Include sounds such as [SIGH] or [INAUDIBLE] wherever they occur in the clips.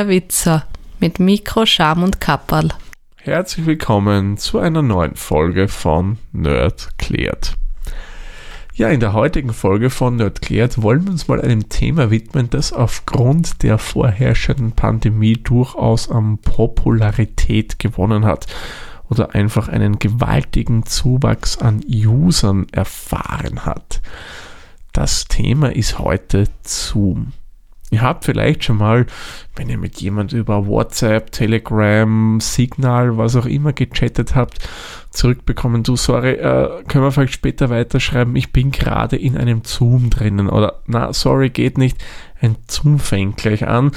der Witzer mit Mikro, Scham und Kapperl. Herzlich willkommen zu einer neuen Folge von Nerd klärt. Ja, in der heutigen Folge von Nerd klärt wollen wir uns mal einem Thema widmen, das aufgrund der vorherrschenden Pandemie durchaus an Popularität gewonnen hat oder einfach einen gewaltigen Zuwachs an Usern erfahren hat. Das Thema ist heute Zoom. Ihr habt vielleicht schon mal, wenn ihr mit jemand über WhatsApp, Telegram, Signal, was auch immer gechattet habt, zurückbekommen, du, sorry, äh, können wir vielleicht später weiterschreiben, ich bin gerade in einem Zoom drinnen. Oder na, sorry, geht nicht, ein Zoom fängt gleich an.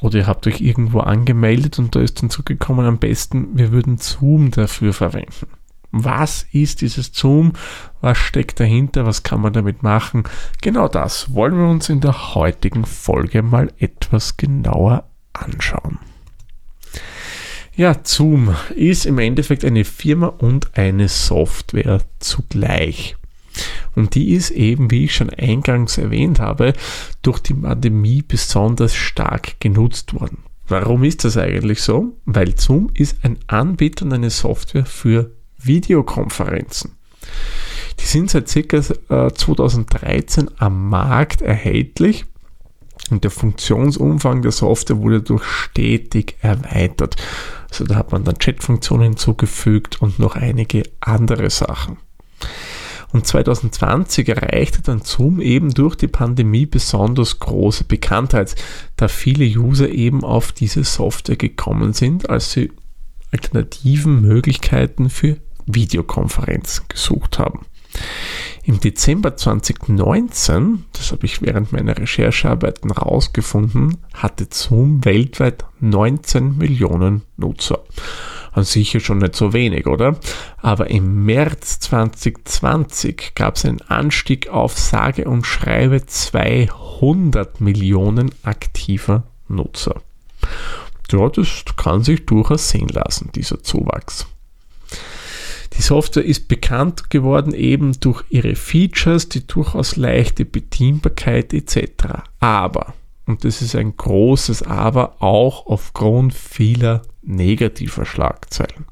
Oder ihr habt euch irgendwo angemeldet und da ist dann zurückgekommen, am besten, wir würden Zoom dafür verwenden. Was ist dieses Zoom? Was steckt dahinter? Was kann man damit machen? Genau das wollen wir uns in der heutigen Folge mal etwas genauer anschauen. Ja, Zoom ist im Endeffekt eine Firma und eine Software zugleich. Und die ist eben, wie ich schon eingangs erwähnt habe, durch die Pandemie besonders stark genutzt worden. Warum ist das eigentlich so? Weil Zoom ist ein Anbieter und eine Software für Videokonferenzen. Die sind seit ca. 2013 am Markt erhältlich und der Funktionsumfang der Software wurde durch stetig erweitert. Also da hat man dann Chatfunktionen hinzugefügt und noch einige andere Sachen. Und 2020 erreichte dann Zoom eben durch die Pandemie besonders große Bekanntheit, da viele User eben auf diese Software gekommen sind, als sie alternativen Möglichkeiten für Videokonferenz gesucht haben. Im Dezember 2019, das habe ich während meiner Recherchearbeiten herausgefunden, hatte Zoom weltweit 19 Millionen Nutzer. An sich ja schon nicht so wenig, oder? Aber im März 2020 gab es einen Anstieg auf sage und schreibe 200 Millionen aktiver Nutzer. Ja, das kann sich durchaus sehen lassen, dieser Zuwachs. Die Software ist bekannt geworden eben durch ihre Features, die durchaus leichte Bedienbarkeit etc. Aber, und das ist ein großes Aber, auch aufgrund vieler negativer Schlagzeilen.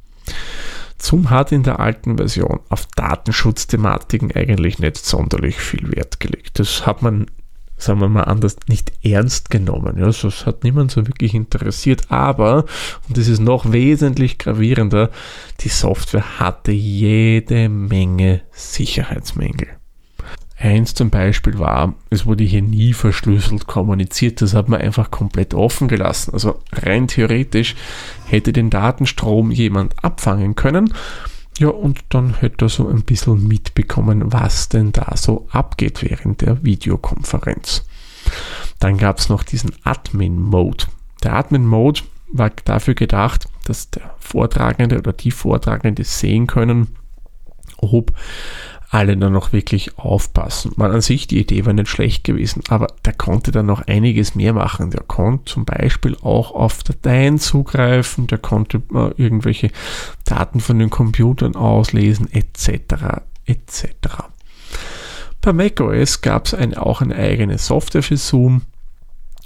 Zoom hat in der alten Version auf Datenschutzthematiken eigentlich nicht sonderlich viel Wert gelegt. Das hat man sagen wir mal anders, nicht ernst genommen. Ja, das hat niemand so wirklich interessiert. Aber, und das ist noch wesentlich gravierender, die Software hatte jede Menge Sicherheitsmängel. Eins zum Beispiel war, es wurde hier nie verschlüsselt kommuniziert, das hat man einfach komplett offen gelassen. Also rein theoretisch hätte den Datenstrom jemand abfangen können ja, und dann hätte er so ein bisschen mitbekommen, was denn da so abgeht während der Videokonferenz. Dann gab es noch diesen Admin-Mode. Der Admin-Mode war dafür gedacht, dass der Vortragende oder die Vortragende sehen können, ob alle dann noch wirklich aufpassen. Man an sich, die Idee war nicht schlecht gewesen, aber der konnte dann noch einiges mehr machen. Der konnte zum Beispiel auch auf Dateien zugreifen, der konnte äh, irgendwelche Daten von den Computern auslesen, etc. etc. Bei macOS gab es ein, auch eine eigene Software für Zoom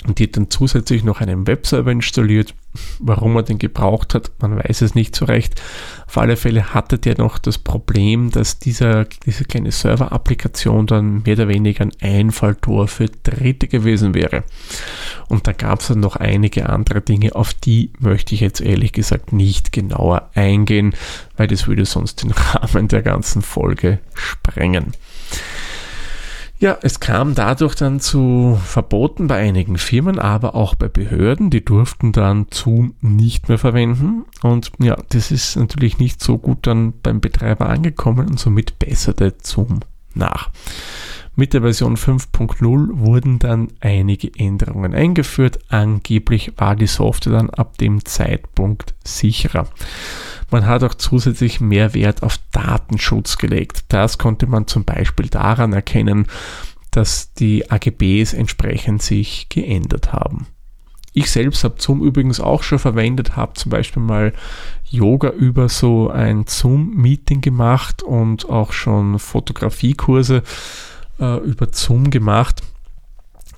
und die hat dann zusätzlich noch einen Webserver installiert. Warum er den gebraucht hat, man weiß es nicht so recht. Auf alle Fälle hatte der noch das Problem, dass dieser, diese kleine Server-Applikation dann mehr oder weniger ein Einfalltor für Dritte gewesen wäre. Und da gab es dann noch einige andere Dinge, auf die möchte ich jetzt ehrlich gesagt nicht genauer eingehen, weil das würde sonst den [LAUGHS] Rahmen der ganzen Folge sprengen. Ja, es kam dadurch dann zu Verboten bei einigen Firmen, aber auch bei Behörden. Die durften dann Zoom nicht mehr verwenden. Und ja, das ist natürlich nicht so gut dann beim Betreiber angekommen und somit besserte Zoom nach. Mit der Version 5.0 wurden dann einige Änderungen eingeführt. Angeblich war die Software dann ab dem Zeitpunkt sicherer. Man hat auch zusätzlich mehr Wert auf Datenschutz gelegt. Das konnte man zum Beispiel daran erkennen, dass die AGBs entsprechend sich geändert haben. Ich selbst habe Zoom übrigens auch schon verwendet, habe zum Beispiel mal Yoga über so ein Zoom-Meeting gemacht und auch schon Fotografiekurse äh, über Zoom gemacht.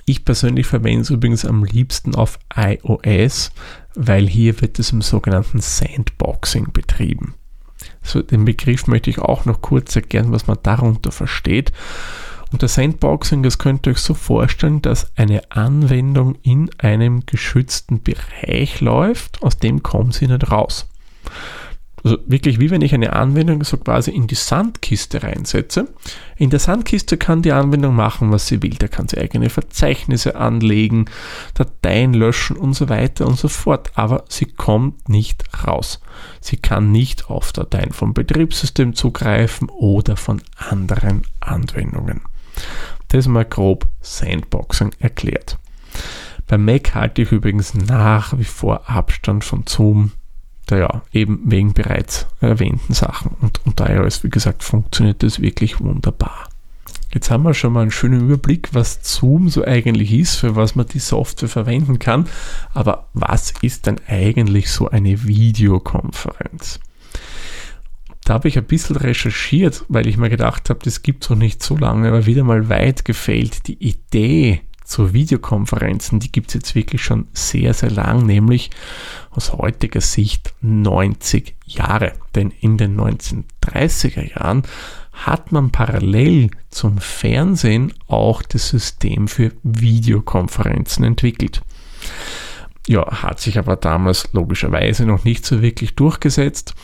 Ich persönlich verwende es übrigens am liebsten auf iOS, weil hier wird es im sogenannten Sandboxing betrieben. So, den Begriff möchte ich auch noch kurz erklären, was man darunter versteht. Unter Sandboxing, das könnt ihr euch so vorstellen, dass eine Anwendung in einem geschützten Bereich läuft, aus dem kommt sie nicht raus. Also wirklich wie wenn ich eine Anwendung so quasi in die Sandkiste reinsetze. In der Sandkiste kann die Anwendung machen, was sie will. Da kann sie eigene Verzeichnisse anlegen, Dateien löschen und so weiter und so fort. Aber sie kommt nicht raus. Sie kann nicht auf Dateien vom Betriebssystem zugreifen oder von anderen Anwendungen. Das mal grob Sandboxing erklärt. Beim Mac halte ich übrigens nach wie vor Abstand von Zoom ja, eben wegen bereits erwähnten Sachen. Und unter iOS, wie gesagt, funktioniert das wirklich wunderbar. Jetzt haben wir schon mal einen schönen Überblick, was Zoom so eigentlich ist, für was man die Software verwenden kann. Aber was ist denn eigentlich so eine Videokonferenz? Da habe ich ein bisschen recherchiert, weil ich mir gedacht habe, das gibt es noch nicht so lange, aber wieder mal weit gefällt. Die Idee zu Videokonferenzen, die gibt es jetzt wirklich schon sehr, sehr lang, nämlich aus heutiger Sicht 90 Jahre. Denn in den 1930er Jahren hat man parallel zum Fernsehen auch das System für Videokonferenzen entwickelt. Ja, hat sich aber damals logischerweise noch nicht so wirklich durchgesetzt.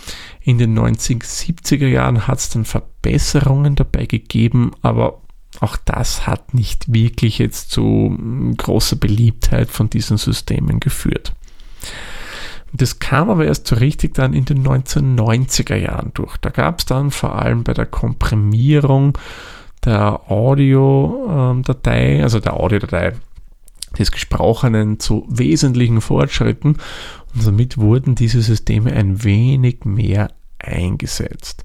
In den 1970er Jahren hat es dann Verbesserungen dabei gegeben, aber auch das hat nicht wirklich jetzt zu hm, großer Beliebtheit von diesen Systemen geführt. Das kam aber erst so richtig dann in den 1990er Jahren durch. Da gab es dann vor allem bei der Komprimierung der Audiodatei, also der Audiodatei des Gesprochenen zu wesentlichen Fortschritten und somit wurden diese Systeme ein wenig mehr eingesetzt.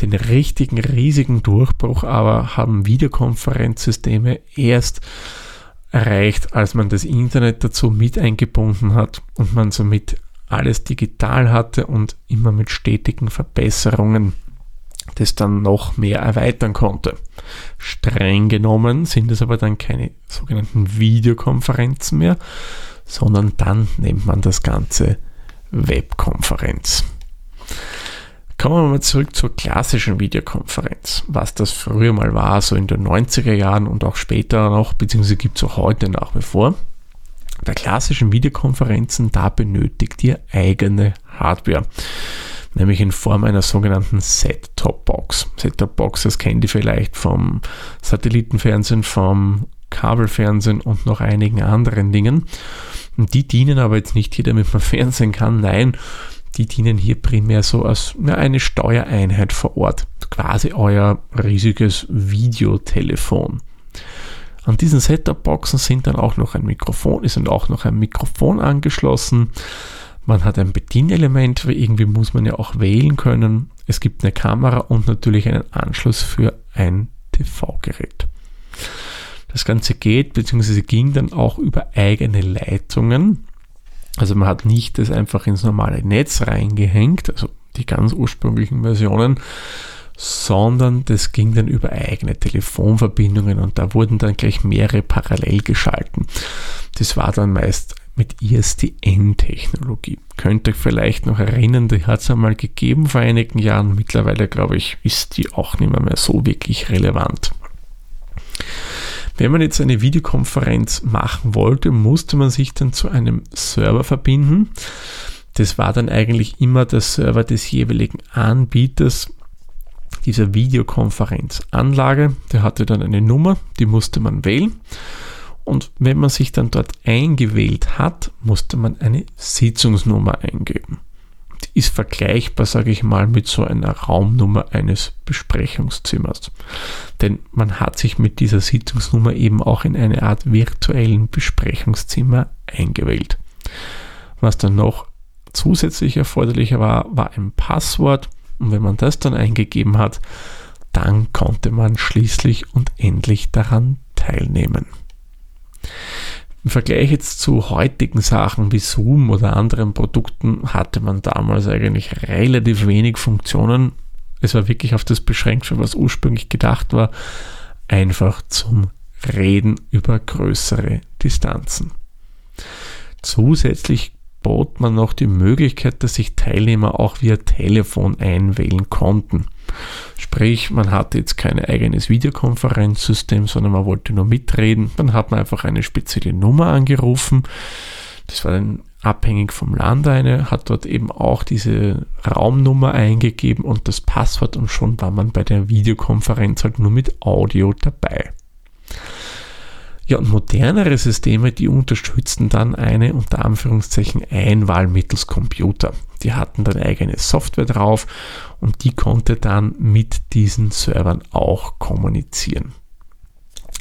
Den richtigen, riesigen Durchbruch aber haben Videokonferenzsysteme erst erreicht, als man das Internet dazu mit eingebunden hat und man somit alles digital hatte und immer mit stetigen Verbesserungen das dann noch mehr erweitern konnte. Streng genommen sind es aber dann keine sogenannten Videokonferenzen mehr, sondern dann nennt man das Ganze Webkonferenz. Kommen wir mal zurück zur klassischen Videokonferenz, was das früher mal war, so in den 90er Jahren und auch später noch, beziehungsweise gibt es auch heute nach wie vor. Bei klassischen Videokonferenzen, da benötigt ihr eigene Hardware, nämlich in Form einer sogenannten Set-Top-Box. Set-Top-Box, das kennt ihr vielleicht vom Satellitenfernsehen, vom Kabelfernsehen und noch einigen anderen Dingen. Und die dienen aber jetzt nicht hier, damit man [LAUGHS] Fernsehen kann, nein, die dienen hier primär so als eine Steuereinheit vor Ort, quasi euer riesiges Videotelefon. An diesen Setup-Boxen sind dann auch noch ein Mikrofon, ist dann auch noch ein Mikrofon angeschlossen. Man hat ein Bedienelement, weil irgendwie muss man ja auch wählen können. Es gibt eine Kamera und natürlich einen Anschluss für ein TV-Gerät. Das Ganze geht bzw. ging dann auch über eigene Leitungen. Also man hat nicht das einfach ins normale Netz reingehängt, also die ganz ursprünglichen Versionen, sondern das ging dann über eigene Telefonverbindungen und da wurden dann gleich mehrere parallel geschalten. Das war dann meist mit ISDN-Technologie. Könnt ihr vielleicht noch erinnern, die hat es einmal gegeben vor einigen Jahren. Mittlerweile, glaube ich, ist die auch nicht mehr, mehr so wirklich relevant. Wenn man jetzt eine Videokonferenz machen wollte, musste man sich dann zu einem Server verbinden. Das war dann eigentlich immer der Server des jeweiligen Anbieters dieser Videokonferenzanlage. Der hatte dann eine Nummer, die musste man wählen. Und wenn man sich dann dort eingewählt hat, musste man eine Sitzungsnummer eingeben ist vergleichbar, sage ich mal, mit so einer Raumnummer eines Besprechungszimmers. Denn man hat sich mit dieser Sitzungsnummer eben auch in eine Art virtuellen Besprechungszimmer eingewählt. Was dann noch zusätzlich erforderlicher war, war ein Passwort. Und wenn man das dann eingegeben hat, dann konnte man schließlich und endlich daran teilnehmen. Im Vergleich jetzt zu heutigen Sachen wie Zoom oder anderen Produkten hatte man damals eigentlich relativ wenig Funktionen. Es war wirklich auf das beschränkt, für was ursprünglich gedacht war, einfach zum reden über größere Distanzen. Zusätzlich bot man noch die Möglichkeit, dass sich Teilnehmer auch via Telefon einwählen konnten. Sprich, man hatte jetzt kein eigenes Videokonferenzsystem, sondern man wollte nur mitreden. Dann hat man einfach eine spezielle Nummer angerufen. Das war dann abhängig vom Land eine, hat dort eben auch diese Raumnummer eingegeben und das Passwort und schon war man bei der Videokonferenz halt nur mit Audio dabei. Ja, und modernere Systeme, die unterstützten dann eine unter Anführungszeichen Einwahl mittels Computer. Die hatten dann eigene Software drauf und die konnte dann mit diesen Servern auch kommunizieren.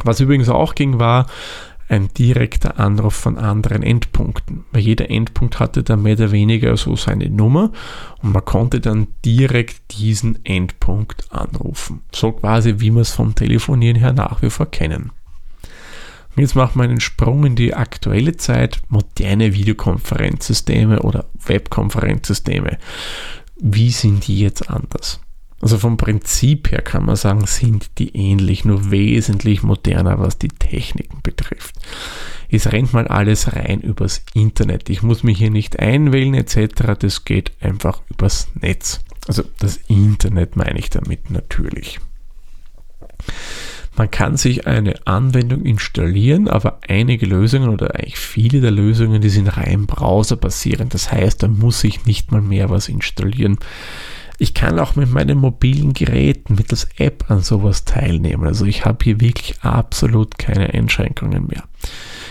Was übrigens auch ging, war ein direkter Anruf von anderen Endpunkten. Weil jeder Endpunkt hatte dann mehr oder weniger so seine Nummer und man konnte dann direkt diesen Endpunkt anrufen. So quasi, wie wir es vom Telefonieren her nach wie vor kennen. Jetzt machen wir einen Sprung in die aktuelle Zeit, moderne Videokonferenzsysteme oder Webkonferenzsysteme. Wie sind die jetzt anders? Also vom Prinzip her kann man sagen, sind die ähnlich, nur wesentlich moderner, was die Techniken betrifft. Es rennt mal alles rein übers Internet. Ich muss mich hier nicht einwählen etc. Das geht einfach übers Netz. Also das Internet meine ich damit natürlich. Man kann sich eine Anwendung installieren, aber einige Lösungen oder eigentlich viele der Lösungen, die sind rein browserbasierend. Das heißt, da muss ich nicht mal mehr was installieren. Ich kann auch mit meinen mobilen Geräten mittels App an sowas teilnehmen. Also ich habe hier wirklich absolut keine Einschränkungen mehr.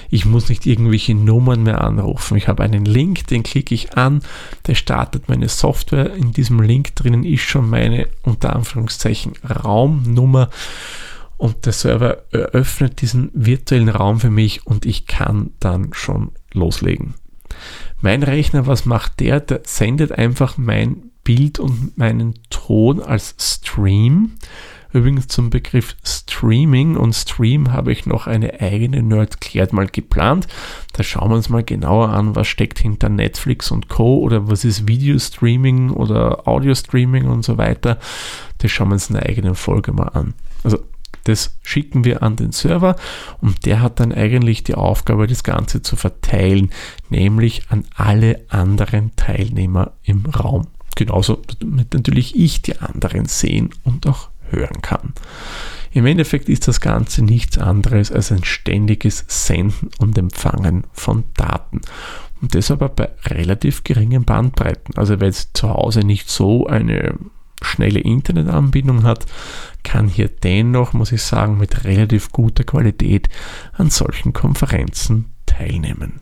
Ich muss nicht irgendwelche Nummern mehr anrufen. Ich habe einen Link, den klicke ich an, der startet meine Software. In diesem Link drinnen ist schon meine unter Anführungszeichen Raumnummer und der Server eröffnet diesen virtuellen Raum für mich und ich kann dann schon loslegen. Mein Rechner, was macht der? Der sendet einfach mein Bild und meinen Ton als Stream. Übrigens zum Begriff Streaming und Stream habe ich noch eine eigene Nerd klärt mal geplant. Da schauen wir uns mal genauer an, was steckt hinter Netflix und Co. oder was ist Video Streaming oder Audio Streaming und so weiter. Das schauen wir uns in einer eigenen Folge mal an. Also das schicken wir an den Server und der hat dann eigentlich die Aufgabe, das Ganze zu verteilen, nämlich an alle anderen Teilnehmer im Raum. Genauso damit natürlich ich die anderen sehen und auch hören kann. Im Endeffekt ist das Ganze nichts anderes als ein ständiges Senden und Empfangen von Daten. Und das aber bei relativ geringen Bandbreiten. Also wer jetzt zu Hause nicht so eine schnelle Internetanbindung hat, kann hier dennoch, muss ich sagen, mit relativ guter Qualität an solchen Konferenzen teilnehmen.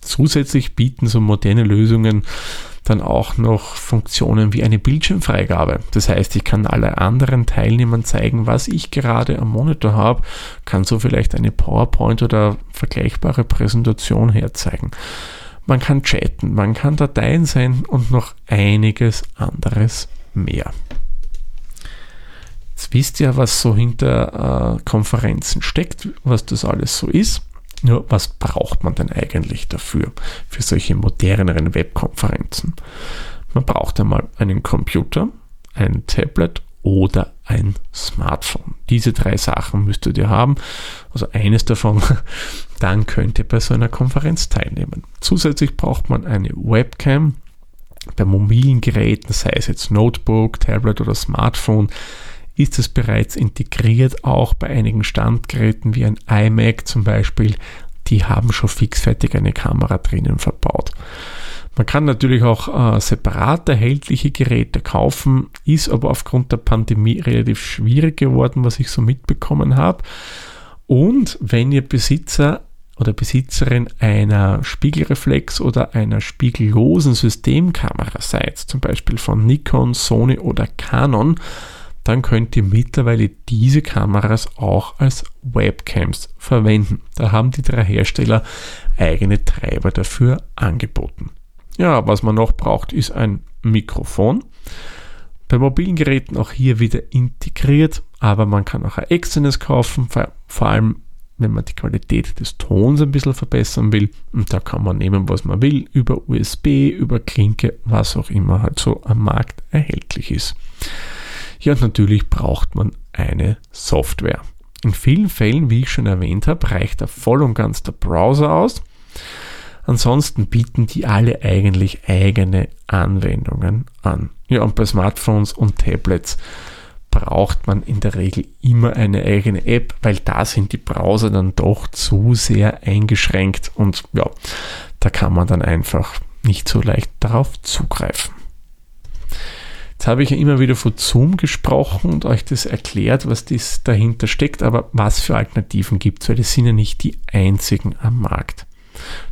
Zusätzlich bieten so moderne Lösungen dann auch noch Funktionen wie eine Bildschirmfreigabe. Das heißt, ich kann alle anderen Teilnehmern zeigen, was ich gerade am Monitor habe, kann so vielleicht eine PowerPoint oder vergleichbare Präsentation herzeigen. Man kann chatten, man kann Dateien senden und noch einiges anderes mehr. Jetzt wisst ihr, was so hinter äh, Konferenzen steckt, was das alles so ist. Nur was braucht man denn eigentlich dafür, für solche moderneren Webkonferenzen? Man braucht einmal einen Computer, ein Tablet oder ein Smartphone. Diese drei Sachen müsstet ihr haben. Also eines davon, [LAUGHS] dann könnt ihr bei so einer Konferenz teilnehmen. Zusätzlich braucht man eine Webcam. Bei mobilen Geräten, sei es jetzt Notebook, Tablet oder Smartphone, ist es bereits integriert, auch bei einigen Standgeräten wie ein iMac zum Beispiel, die haben schon fixfertig eine Kamera drinnen verbaut. Man kann natürlich auch äh, separat erhältliche Geräte kaufen, ist aber aufgrund der Pandemie relativ schwierig geworden, was ich so mitbekommen habe. Und wenn ihr Besitzer oder Besitzerin einer Spiegelreflex oder einer spiegellosen Systemkamera seid, zum Beispiel von Nikon, Sony oder Canon, dann könnt ihr mittlerweile diese Kameras auch als Webcams verwenden. Da haben die drei Hersteller eigene Treiber dafür angeboten. Ja, was man noch braucht, ist ein Mikrofon. Bei mobilen Geräten auch hier wieder integriert, aber man kann auch ein externes kaufen, vor allem wenn man die Qualität des Tons ein bisschen verbessern will. Und da kann man nehmen, was man will, über USB, über Klinke, was auch immer halt so am Markt erhältlich ist. Ja, und natürlich braucht man eine Software. In vielen Fällen, wie ich schon erwähnt habe, reicht da voll und ganz der Browser aus. Ansonsten bieten die alle eigentlich eigene Anwendungen an. Ja, und bei Smartphones und Tablets braucht man in der Regel immer eine eigene App, weil da sind die Browser dann doch zu sehr eingeschränkt und ja, da kann man dann einfach nicht so leicht darauf zugreifen. Jetzt habe ich ja immer wieder von Zoom gesprochen und euch das erklärt, was das dahinter steckt, aber was für Alternativen gibt es, weil das sind ja nicht die einzigen am Markt.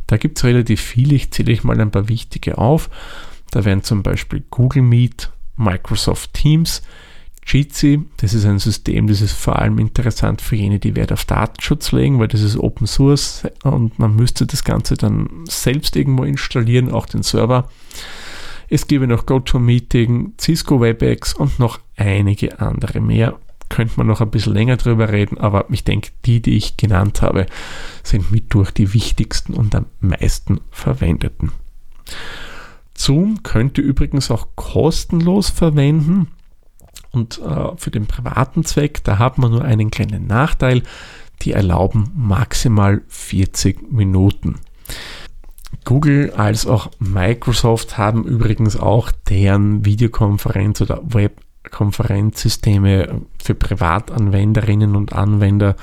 Da gibt es relativ viele, ich zähle euch mal ein paar wichtige auf. Da wären zum Beispiel Google Meet, Microsoft Teams, Jitsi, das ist ein System, das ist vor allem interessant für jene, die Wert auf Datenschutz legen, weil das ist Open Source und man müsste das Ganze dann selbst irgendwo installieren, auch den Server. Es gäbe noch GoToMeeting, Cisco WebEx und noch einige andere mehr. Könnte man noch ein bisschen länger drüber reden, aber ich denke, die, die ich genannt habe, sind mit durch die wichtigsten und am meisten verwendeten. Zoom könnte übrigens auch kostenlos verwenden. Und äh, für den privaten Zweck, da hat man nur einen kleinen Nachteil. Die erlauben maximal 40 Minuten. Google als auch Microsoft haben übrigens auch deren Videokonferenz- oder Webkonferenzsysteme für Privatanwenderinnen und Anwender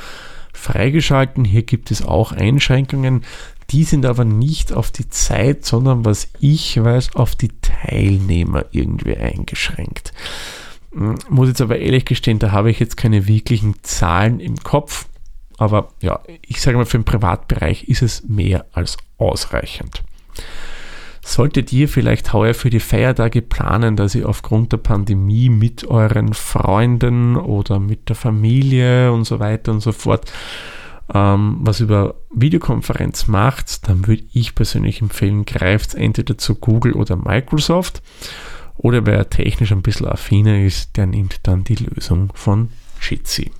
freigeschalten. Hier gibt es auch Einschränkungen. Die sind aber nicht auf die Zeit, sondern was ich weiß, auf die Teilnehmer irgendwie eingeschränkt. Muss jetzt aber ehrlich gestehen, da habe ich jetzt keine wirklichen Zahlen im Kopf. Aber ja, ich sage mal, für den Privatbereich ist es mehr als ausreichend. Solltet ihr vielleicht heuer für die Feiertage planen, dass ihr aufgrund der Pandemie mit euren Freunden oder mit der Familie und so weiter und so fort ähm, was über Videokonferenz macht, dann würde ich persönlich empfehlen, greift entweder zu Google oder Microsoft oder wer technisch ein bisschen affiner ist, der nimmt dann die Lösung von Jitsi.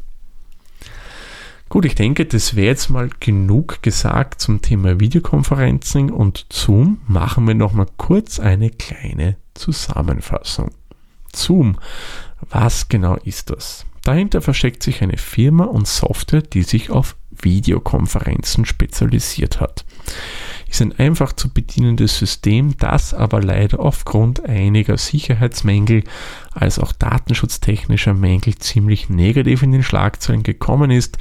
Gut, ich denke, das wäre jetzt mal genug gesagt zum Thema Videokonferencing und Zoom. Machen wir nochmal kurz eine kleine Zusammenfassung. Zoom, was genau ist das? Dahinter versteckt sich eine Firma und Software, die sich auf Videokonferenzen spezialisiert hat ist ein einfach zu bedienendes System, das aber leider aufgrund einiger Sicherheitsmängel als auch datenschutztechnischer Mängel ziemlich negativ in den Schlagzeilen gekommen ist,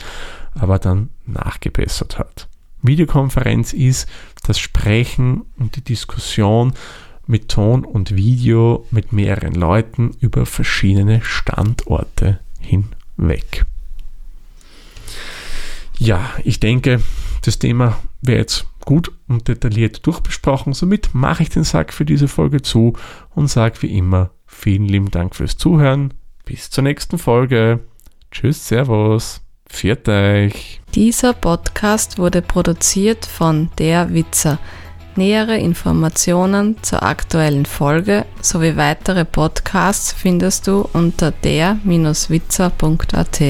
aber dann nachgebessert hat. Videokonferenz ist das Sprechen und die Diskussion mit Ton und Video mit mehreren Leuten über verschiedene Standorte hinweg. Ja, ich denke, das Thema wäre jetzt gut und detailliert durchbesprochen. Somit mache ich den Sack für diese Folge zu und sage wie immer vielen lieben Dank fürs Zuhören. Bis zur nächsten Folge. Tschüss, Servus. Viert euch. Dieser Podcast wurde produziert von Der Witzer. Nähere Informationen zur aktuellen Folge sowie weitere Podcasts findest du unter der-witzer.at.